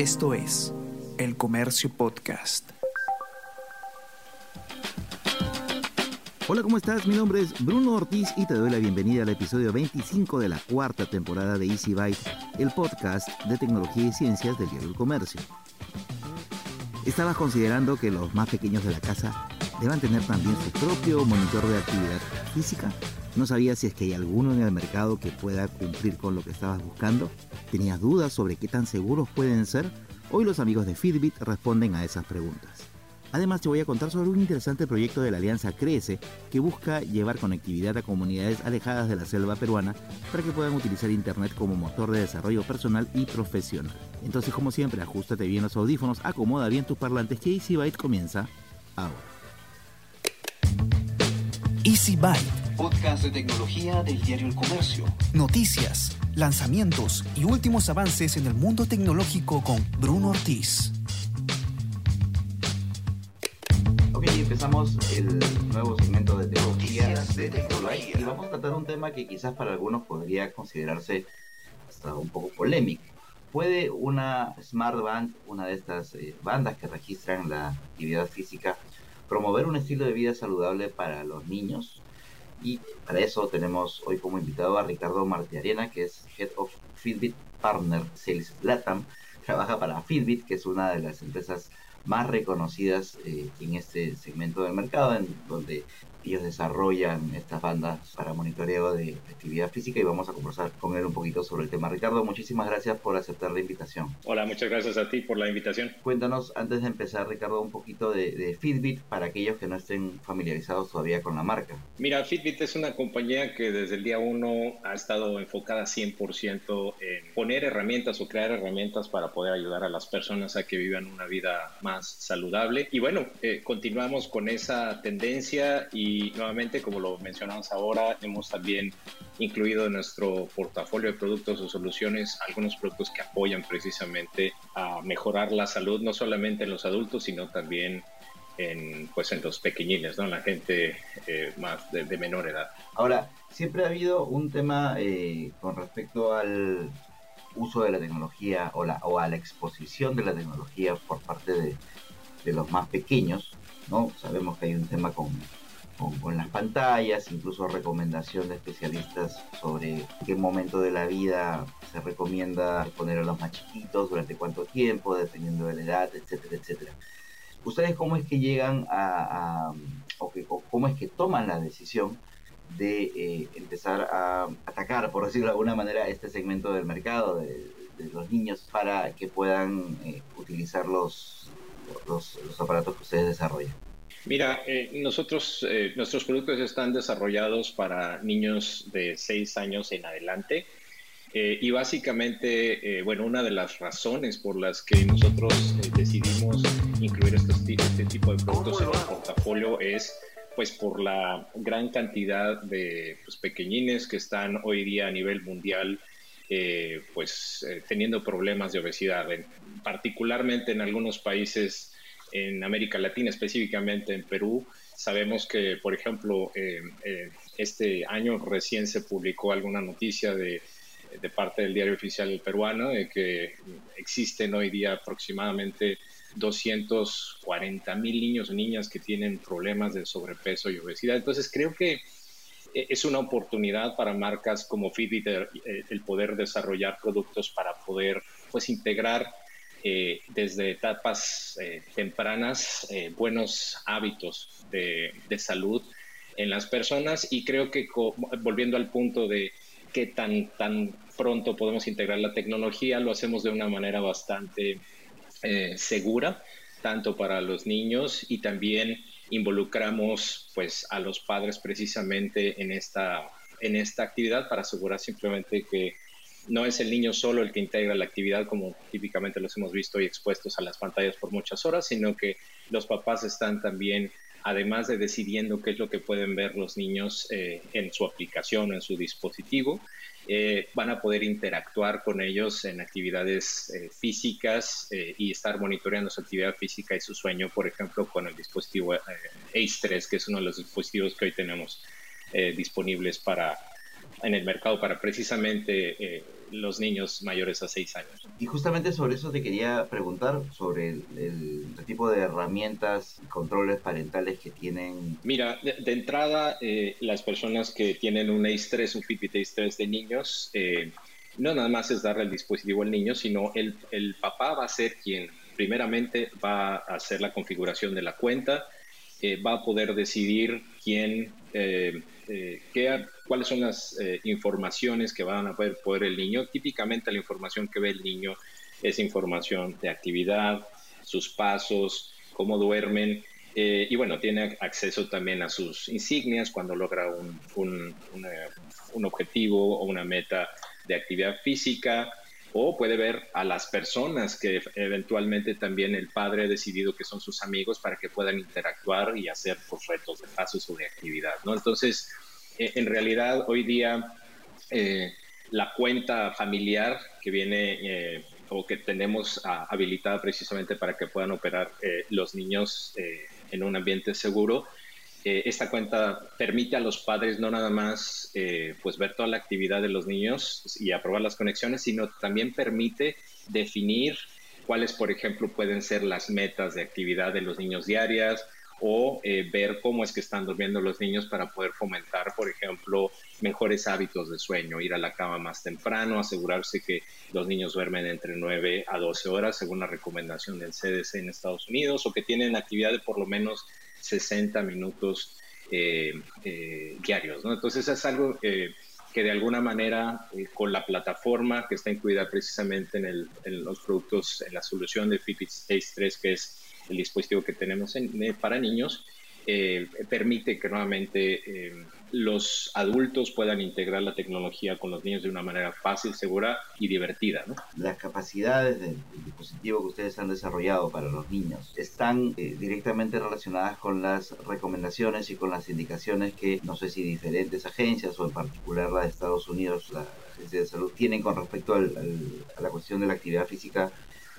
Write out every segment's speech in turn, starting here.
Esto es El Comercio Podcast. Hola, ¿cómo estás? Mi nombre es Bruno Ortiz y te doy la bienvenida al episodio 25 de la cuarta temporada de Easy Byte, el podcast de tecnología y ciencias del diario Comercio. Estabas considerando que los más pequeños de la casa deban tener también su propio monitor de actividad física. ¿No sabías si es que hay alguno en el mercado que pueda cumplir con lo que estabas buscando? ¿Tenías dudas sobre qué tan seguros pueden ser? Hoy los amigos de Fitbit responden a esas preguntas. Además te voy a contar sobre un interesante proyecto de la Alianza Crece que busca llevar conectividad a comunidades alejadas de la selva peruana para que puedan utilizar Internet como motor de desarrollo personal y profesional. Entonces como siempre, ajustate bien los audífonos, acomoda bien tus parlantes que Easy Byte comienza ahora. Easy Byte. Podcast de tecnología del diario El Comercio. Noticias, lanzamientos y últimos avances en el mundo tecnológico con Bruno Ortiz. Ok, empezamos el nuevo segmento de tecnologías de tecnología y vamos a tratar un tema que quizás para algunos podría considerarse hasta un poco polémico. ¿Puede una Smart Band, una de estas eh, bandas que registran la actividad física, promover un estilo de vida saludable para los niños? Y para eso tenemos hoy como invitado a Ricardo Martiarena, que es Head of Fitbit Partner Sales Latam. Trabaja para Fitbit, que es una de las empresas más reconocidas eh, en este segmento del mercado, en donde ellos desarrollan estas bandas para monitoreo de actividad física y vamos a conversar con él un poquito sobre el tema. Ricardo, muchísimas gracias por aceptar la invitación. Hola, muchas gracias a ti por la invitación. Cuéntanos, antes de empezar, Ricardo, un poquito de, de Fitbit para aquellos que no estén familiarizados todavía con la marca. Mira, Fitbit es una compañía que desde el día uno ha estado enfocada 100% en poner herramientas o crear herramientas para poder ayudar a las personas a que vivan una vida más saludable. Y bueno, eh, continuamos con esa tendencia y y nuevamente, como lo mencionamos ahora, hemos también incluido en nuestro portafolio de productos o soluciones algunos productos que apoyan precisamente a mejorar la salud, no solamente en los adultos, sino también en, pues en los pequeñines, ¿no? en la gente eh, más de, menor edad. Ahora, siempre ha habido un tema eh, con respecto al uso de la tecnología o, la, o a la exposición de la tecnología por parte de, de los más pequeños, ¿no? Sabemos que hay un tema con con, las pantallas, incluso recomendación de especialistas sobre qué momento de la vida se recomienda poner a los más chiquitos, durante cuánto tiempo, dependiendo de la edad, etcétera, etcétera. ¿Ustedes cómo es que llegan a, o, cómo es que toman la decisión de eh, empezar a atacar, por decirlo de alguna manera, este segmento del mercado de, los niños para que puedan eh, utilizar los, los aparatos que ustedes desarrollan? Mira, eh, nosotros, eh, nuestros productos están desarrollados para niños de 6 años en adelante. Eh, y básicamente, bueno, una de las razones por las que nosotros decidimos incluir este, tipo de productos en el portafolio es pues por la gran cantidad de pues, pequeñines que están hoy día a nivel mundial pues teniendo problemas de obesidad, particularmente en algunos países en América Latina, específicamente en Perú. Sabemos que, por ejemplo, eh, eh, este año recién se publicó alguna noticia de, de parte del diario oficial peruano de que existen hoy día aproximadamente 240 mil niños y niñas que tienen problemas de sobrepeso y obesidad. Entonces creo que es una oportunidad para marcas como Fitbit el poder desarrollar productos para poder pues integrar eh, desde etapas eh, tempranas eh, buenos hábitos de, salud en las personas. Y creo que volviendo al punto de qué tan, tan pronto podemos integrar la tecnología, lo hacemos de una manera bastante segura, tanto para los niños y también involucramos pues a los padres precisamente en esta, en esta actividad para asegurar simplemente que no es el niño solo el que integra la actividad como típicamente los hemos visto y expuestos a las pantallas por muchas horas, sino que los papás están también, además de decidiendo qué es lo que pueden ver los niños eh, en su aplicación o en su dispositivo, eh, van a poder interactuar con ellos en actividades eh, físicas y estar monitoreando su actividad física y su sueño, por ejemplo, con el dispositivo ACE3, que es uno de los dispositivos que hoy tenemos disponibles para en el mercado para precisamente los niños mayores a 6 años. Y justamente sobre eso te quería preguntar, sobre el, tipo de herramientas y controles parentales que tienen. Mira, de, entrada, eh, las personas que tienen un ACE3, un Fitbit ACE3 de niños, eh, no nada más es darle el dispositivo al niño, sino el, el papá va a ser quien primeramente va a hacer la configuración de la cuenta, va a poder decidir quién, eh, eh, qué, cuáles son las eh, informaciones que van a poder poder el niño. Típicamente la información que ve el niño es información de actividad, sus pasos, cómo duermen. y bueno, tiene acceso también a sus insignias cuando logra un, un, un objetivo o una meta de actividad física o puede ver a las personas que eventualmente también el padre ha decidido que son sus amigos para que puedan interactuar y hacer pues, retos de pasos o actividad, ¿no? Entonces, eh, en realidad hoy día eh, la cuenta familiar que viene eh, o que tenemos ah, habilitada precisamente para que puedan operar los niños en un ambiente seguro, eh, esta cuenta permite a los padres no nada más eh, pues ver toda la actividad de los niños y aprobar las conexiones, sino también permite definir cuáles, por ejemplo, pueden ser las metas de actividad de los niños diarias o eh, ver cómo es que están durmiendo los niños para poder fomentar, por ejemplo, mejores hábitos de sueño, ir a la cama más temprano, asegurarse que los niños duermen entre 9 a 12 horas según la recomendación del CDC en Estados Unidos o que tienen actividad de por lo menos 60 minutos eh, eh, diarios. Entonces es algo eh, que de alguna manera con la plataforma que está incluida precisamente en, los productos, en la solución de Fitbit Stage 3, que es el dispositivo que tenemos para niños, permite que nuevamente los adultos puedan integrar la tecnología con los niños de una manera fácil, segura y divertida. Las capacidades del, dispositivo que ustedes han desarrollado para los niños están eh, directamente relacionadas con las recomendaciones y con las indicaciones que no sé si diferentes agencias o en particular la de Estados Unidos, la Agencia de Salud, tienen con respecto a la cuestión de la actividad física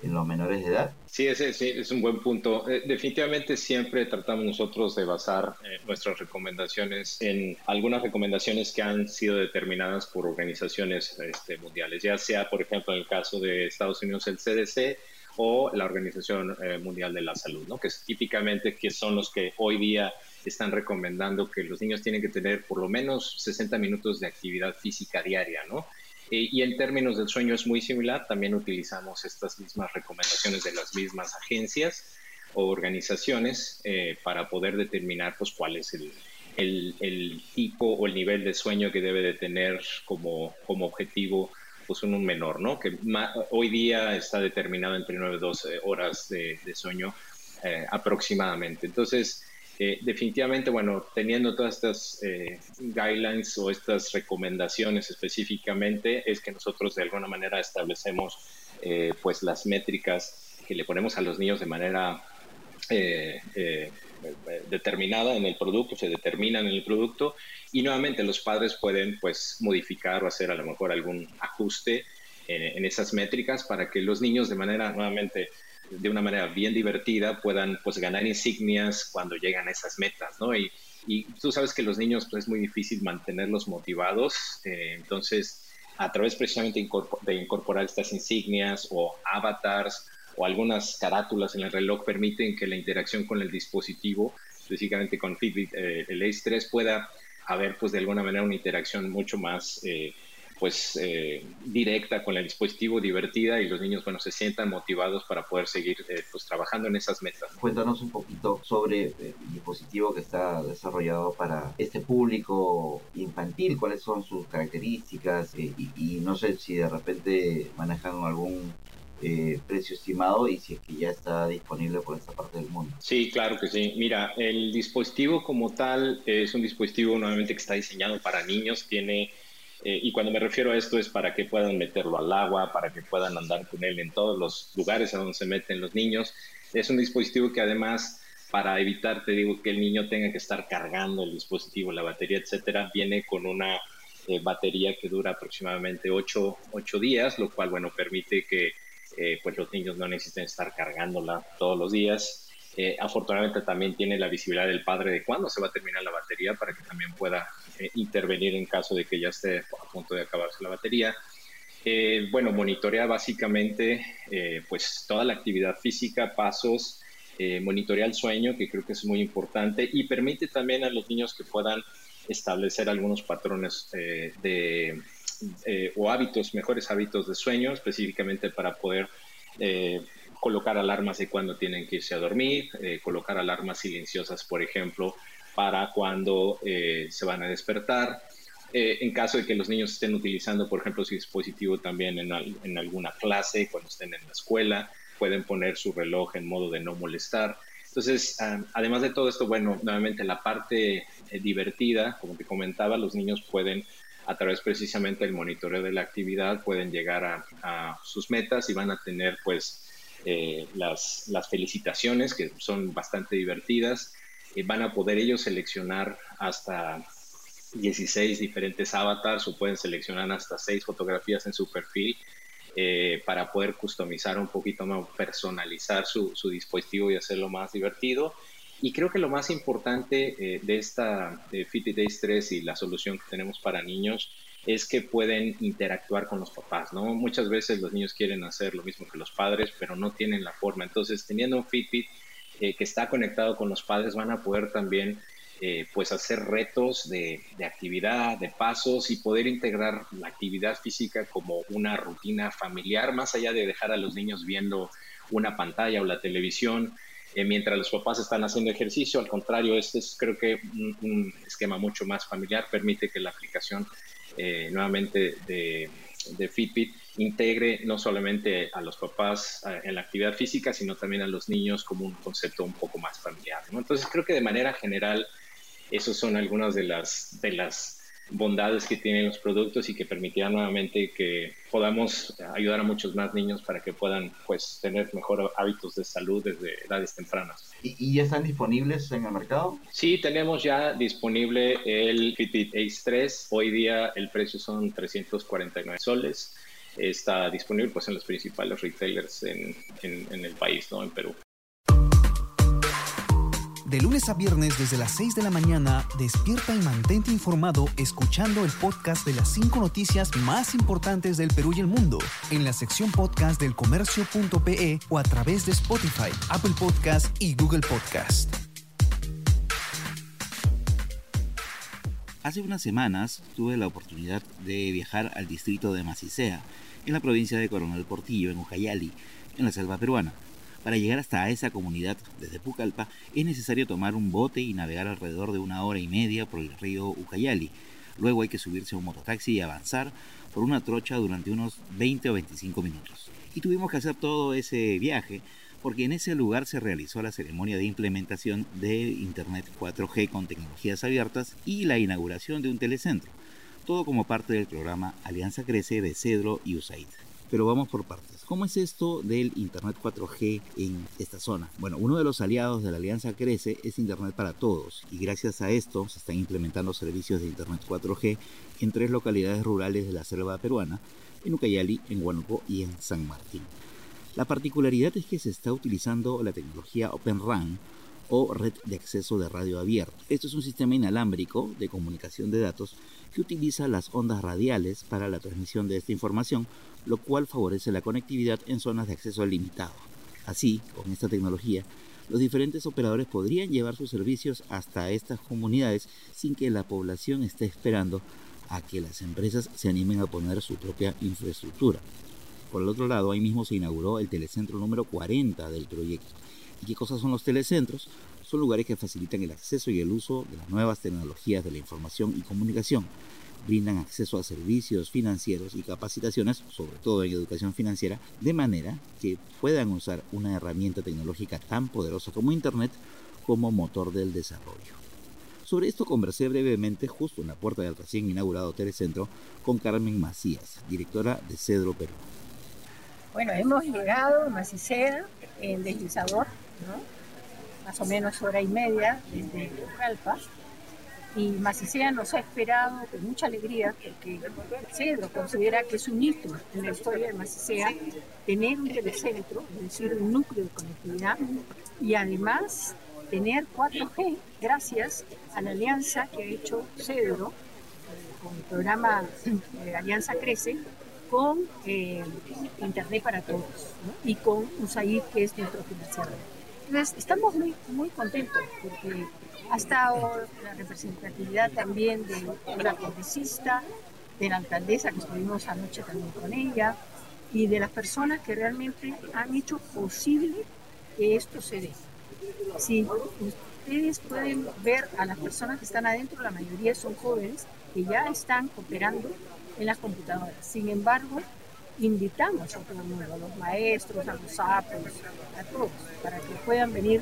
en los menores de edad. Sí, ese, sí, es un buen punto. Eh, definitivamente siempre tratamos nosotros de basar eh, nuestras recomendaciones en algunas recomendaciones que han sido determinadas por organizaciones este, mundiales, ya sea, por ejemplo, en el caso de Estados Unidos, el CDC o la Organización eh, Mundial de la Salud, ¿no? que es típicamente que son los que hoy día están recomendando que los niños tienen que tener por lo menos 60 minutos de actividad física diaria, ¿no? Eh, y en términos del sueño es muy similar, también utilizamos estas mismas recomendaciones de las mismas agencias o organizaciones eh, para poder determinar pues, cuál es el, el, tipo o el nivel de sueño que debe de tener como, como objetivo pues un menor, ¿no? Que hoy día está determinado entre 9 y 12 horas de, sueño eh, aproximadamente. Entonces, eh, definitivamente, bueno, teniendo todas estas eh, guidelines o estas recomendaciones específicamente, es que nosotros de alguna manera establecemos eh, pues las métricas que le ponemos a los niños de manera determinada en el producto, se determinan en el producto y nuevamente los padres pueden pues modificar o hacer a lo mejor algún ajuste en esas métricas para que los niños de manera nuevamente de una manera bien divertida puedan pues ganar insignias cuando llegan a esas metas, ¿no? Y, y tú sabes que los niños pues es muy difícil mantenerlos motivados, eh, entonces a través precisamente de incorporar estas insignias o avatars o algunas carátulas en el reloj permiten que la interacción con el dispositivo, específicamente con Fitbit, eh, el Ace 3, pueda haber pues de alguna manera una interacción mucho más eh, pues eh, directa con el dispositivo, divertida y los niños, bueno, se sientan motivados para poder seguir eh, pues trabajando en esas metas. Cuéntanos un poquito sobre eh, el dispositivo que está desarrollado para este público infantil, cuáles son sus características y, y, no sé si de repente manejan algún precio estimado y si es que ya está disponible por esta parte del mundo. Sí, claro que sí. Mira, el dispositivo como tal es un dispositivo nuevamente que está diseñado para niños, tiene eh, y cuando me refiero a esto es para que puedan meterlo al agua, para que puedan andar con él en todos los lugares a donde se meten los niños. Es un dispositivo que además, para evitar, te digo, que el niño tenga que estar cargando el dispositivo, la batería, etcétera, viene con una eh, batería que dura aproximadamente 8, días, lo cual, bueno, permite que eh, pues los niños no necesiten estar cargándola todos los días. Afortunadamente también tiene la visibilidad del padre de cuándo se va a terminar la batería para que también pueda eh, intervenir en caso de que ya esté a punto de acabarse la batería. Eh, bueno, monitorea básicamente eh, pues toda la actividad física, pasos, eh, monitorea el sueño, que creo que es muy importante, y permite también a los niños que puedan establecer algunos patrones de, o hábitos, mejores hábitos de sueño, específicamente para poder colocar alarmas de cuando tienen que irse a dormir, colocar alarmas silenciosas, por ejemplo, para cuando se van a despertar, eh, en caso de que los niños estén utilizando, por ejemplo, su dispositivo también en, alguna clase, cuando estén en la escuela, pueden poner su reloj en modo de no molestar. Entonces, ah, además de todo esto, bueno, nuevamente la parte eh, divertida, como te comentaba, los niños pueden, a través precisamente del monitoreo de la actividad, pueden llegar a, sus metas y van a tener pues eh, las, las, felicitaciones que son bastante divertidas. van a poder ellos seleccionar hasta 16 diferentes avatars o pueden seleccionar hasta 6 fotografías en su perfil eh, para poder customizar un poquito más, personalizar su, dispositivo y hacerlo más divertido. Y creo que lo más importante eh, de esta Fit Days 3 y la solución que tenemos para niños es que pueden interactuar con los papás, ¿no? Muchas veces los niños quieren hacer lo mismo que los padres, pero no tienen la forma. Entonces, teniendo un Fitbit eh, que está conectado con los padres, van a poder también eh, pues hacer retos de, actividad, de pasos y poder integrar la actividad física como una rutina familiar, más allá de dejar a los niños viendo una pantalla o la televisión eh, mientras los papás están haciendo ejercicio. Al contrario, este es creo que un, esquema mucho más familiar, permite que la aplicación eh, nuevamente de, Fitbit integre no solamente a los papás en la actividad física, sino también a los niños como un concepto un poco más familiar. Entonces creo que de manera general esas son algunas de las, de las bondades que tienen los productos y que permitirán nuevamente que podamos ayudar a muchos más niños para que puedan pues tener mejores hábitos de salud desde edades tempranas. ¿Y, ya están disponibles en el mercado? Sí, tenemos ya disponible el Fitbit Ace 3. Hoy día el precio son 349 soles. Está disponible pues en los principales retailers en, en, en el país, ¿no? En Perú. De lunes a viernes desde las 6 de la mañana, despierta y mantente informado escuchando el podcast de las 5 noticias más importantes del Perú y el mundo en la sección podcast del comercio.pe o a través de Spotify, Apple Podcast y Google Podcast. Hace unas semanas tuve la oportunidad de viajar al distrito de Macicea, en la provincia de Coronel Portillo, en Ucayali, en la selva peruana. Para llegar hasta esa comunidad desde Pucallpa es necesario tomar un bote y navegar alrededor de una hora y media por el río Ucayali. Luego hay que subirse a un mototaxi y avanzar por una trocha durante unos 20 o 25 minutos. Y tuvimos que hacer todo ese viaje porque en ese lugar se realizó la ceremonia de implementación de Internet 4G con tecnologías abiertas y la inauguración de un telecentro, todo como parte del programa Alianza Crece de Cedro y USAID. Pero vamos por partes. ¿Cómo es esto del Internet 4G en esta zona? Bueno, uno de los aliados de la Alianza Crece es Internet para Todos y gracias a esto se están implementando servicios de Internet 4G en tres localidades rurales de la selva peruana, en Ucayali, en Huánuco y en San Martín. La particularidad es que se está utilizando la tecnología Open RAN o red de acceso de radio abierto. Esto es un sistema inalámbrico de comunicación de datos que utiliza las ondas radiales para la transmisión de esta información, lo cual favorece la conectividad en zonas de acceso limitado. Así, con esta tecnología, los diferentes operadores podrían llevar sus servicios hasta estas comunidades sin que la población esté esperando a que las empresas se animen a poner su propia infraestructura. Por el otro lado, ahí mismo se inauguró el telecentro número 40 del proyecto. ¿Y qué cosas son los telecentros? son lugares que facilitan el acceso y el uso de las nuevas tecnologías de la información y comunicación. Brindan acceso a servicios financieros y capacitaciones, sobre todo en educación financiera, de manera que puedan usar una herramienta tecnológica tan poderosa como Internet como motor del desarrollo. Sobre esto conversé brevemente justo en la puerta del recién inaugurado Telecentro con Carmen Macías, directora de Cedro Perú. Bueno, hemos llegado a Macicea en deslizador, ¿no? más o menos hora y media desde Calpa. Y Macicea nos ha esperado con mucha alegría porque Cedro considera que es un hito en la historia de Macicea tener un telecentro, es decir, un núcleo de conectividad y además tener 4G gracias a la alianza que ha hecho Cedro con el programa de Alianza Crece con eh, Internet para todos y con USAID, que es nuestro financiador. Estamos muy, muy contentos porque ha estado la representatividad también de una congresista, de la alcaldesa que estuvimos anoche también con ella, y de las personas que realmente han hecho posible que esto se dé. Si ustedes pueden ver a las personas que están adentro, la mayoría son jóvenes que ya están operando en las computadoras. Sin embargo, invitamos a todo el mundo, a los maestros, a los sapos, a todos, para que puedan venir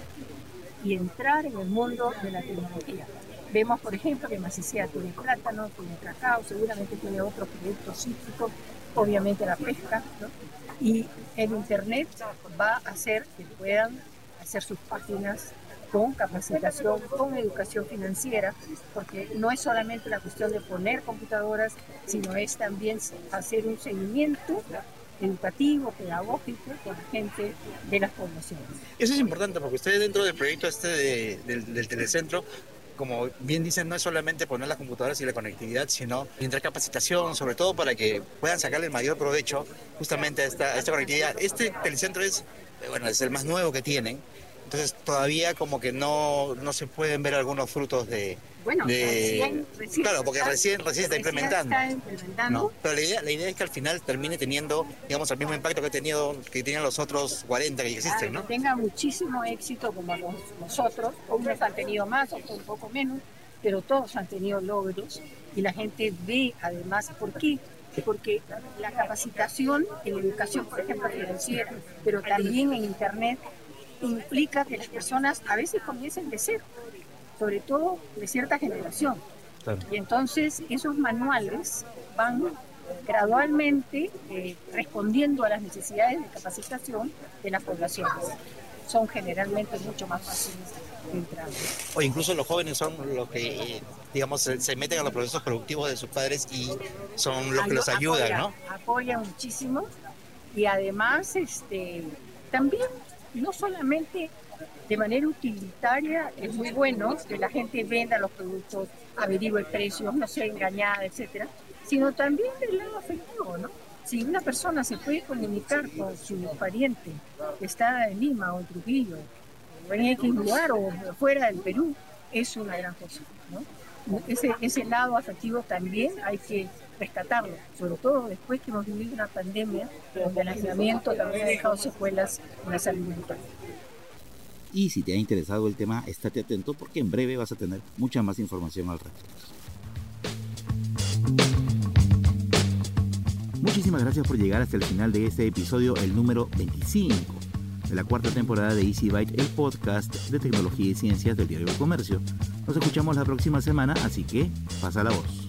y entrar en el mundo de la tecnología. Vemos, por ejemplo, que Macicea tiene plátano, tiene cacao, seguramente tiene otros productos cítricos, obviamente la pesca, ¿no? y el Internet va a hacer que puedan hacer sus páginas con capacitación, con educación financiera, porque no es solamente la cuestión de poner computadoras, sino es también hacer un seguimiento educativo, pedagógico con la gente de las poblaciones. Eso es importante porque ustedes dentro del proyecto este del, telecentro como bien dicen, no es solamente poner las computadoras y la conectividad, sino entrar capacitación, sobre todo para que puedan sacarle el mayor provecho justamente a esta, a esta conectividad. Este telecentro es, bueno, es el más nuevo que tienen, entonces todavía como que no, no se pueden ver algunos frutos de... Bueno, recién, claro, porque recién, recién está implementando. ¿no? Pero la idea, la idea es que al final termine teniendo, digamos, el mismo impacto que, tenido, que tenían los otros 40 que existen, ¿no? Que tenga muchísimo éxito como los, nosotros, unos han tenido más, otros un poco menos, pero todos han tenido logros y la gente ve además, ¿por qué? Porque la capacitación en educación, por ejemplo, financiera, pero también en Internet, implica que las personas a veces comiencen de cero, sobre todo de cierta generación. Y entonces esos manuales van gradualmente eh, respondiendo a las necesidades de capacitación de las poblaciones. Son generalmente mucho más fáciles de entrar. O incluso los jóvenes son los que, digamos, se, meten a los procesos productivos de sus padres y son los que los ayudan, ¿no? Apoyan muchísimo y además este, también no solamente de manera utilitaria es muy bueno que la gente venda los productos, averigüe precios, no sea engañada, etcétera, sino también del lado afectivo, ¿no? Si una persona se puede comunicar con su pariente que está en Lima o en Trujillo, o en X lugar o fuera del Perú, es una gran cosa, ¿no? Ese, ese lado afectivo también hay que rescatarlo, sobre todo después que hemos vivido una pandemia donde el aislamiento también ha dejado secuelas en la salud mental. Y si te ha interesado el tema, estate atento porque en breve vas a tener mucha más información al respecto. Muchísimas gracias por llegar hasta el final de este episodio, el número 25 de la cuarta temporada de Easy Byte, el podcast de tecnología y ciencias del diario del comercio. Nos escuchamos la próxima semana, así que pasa la voz.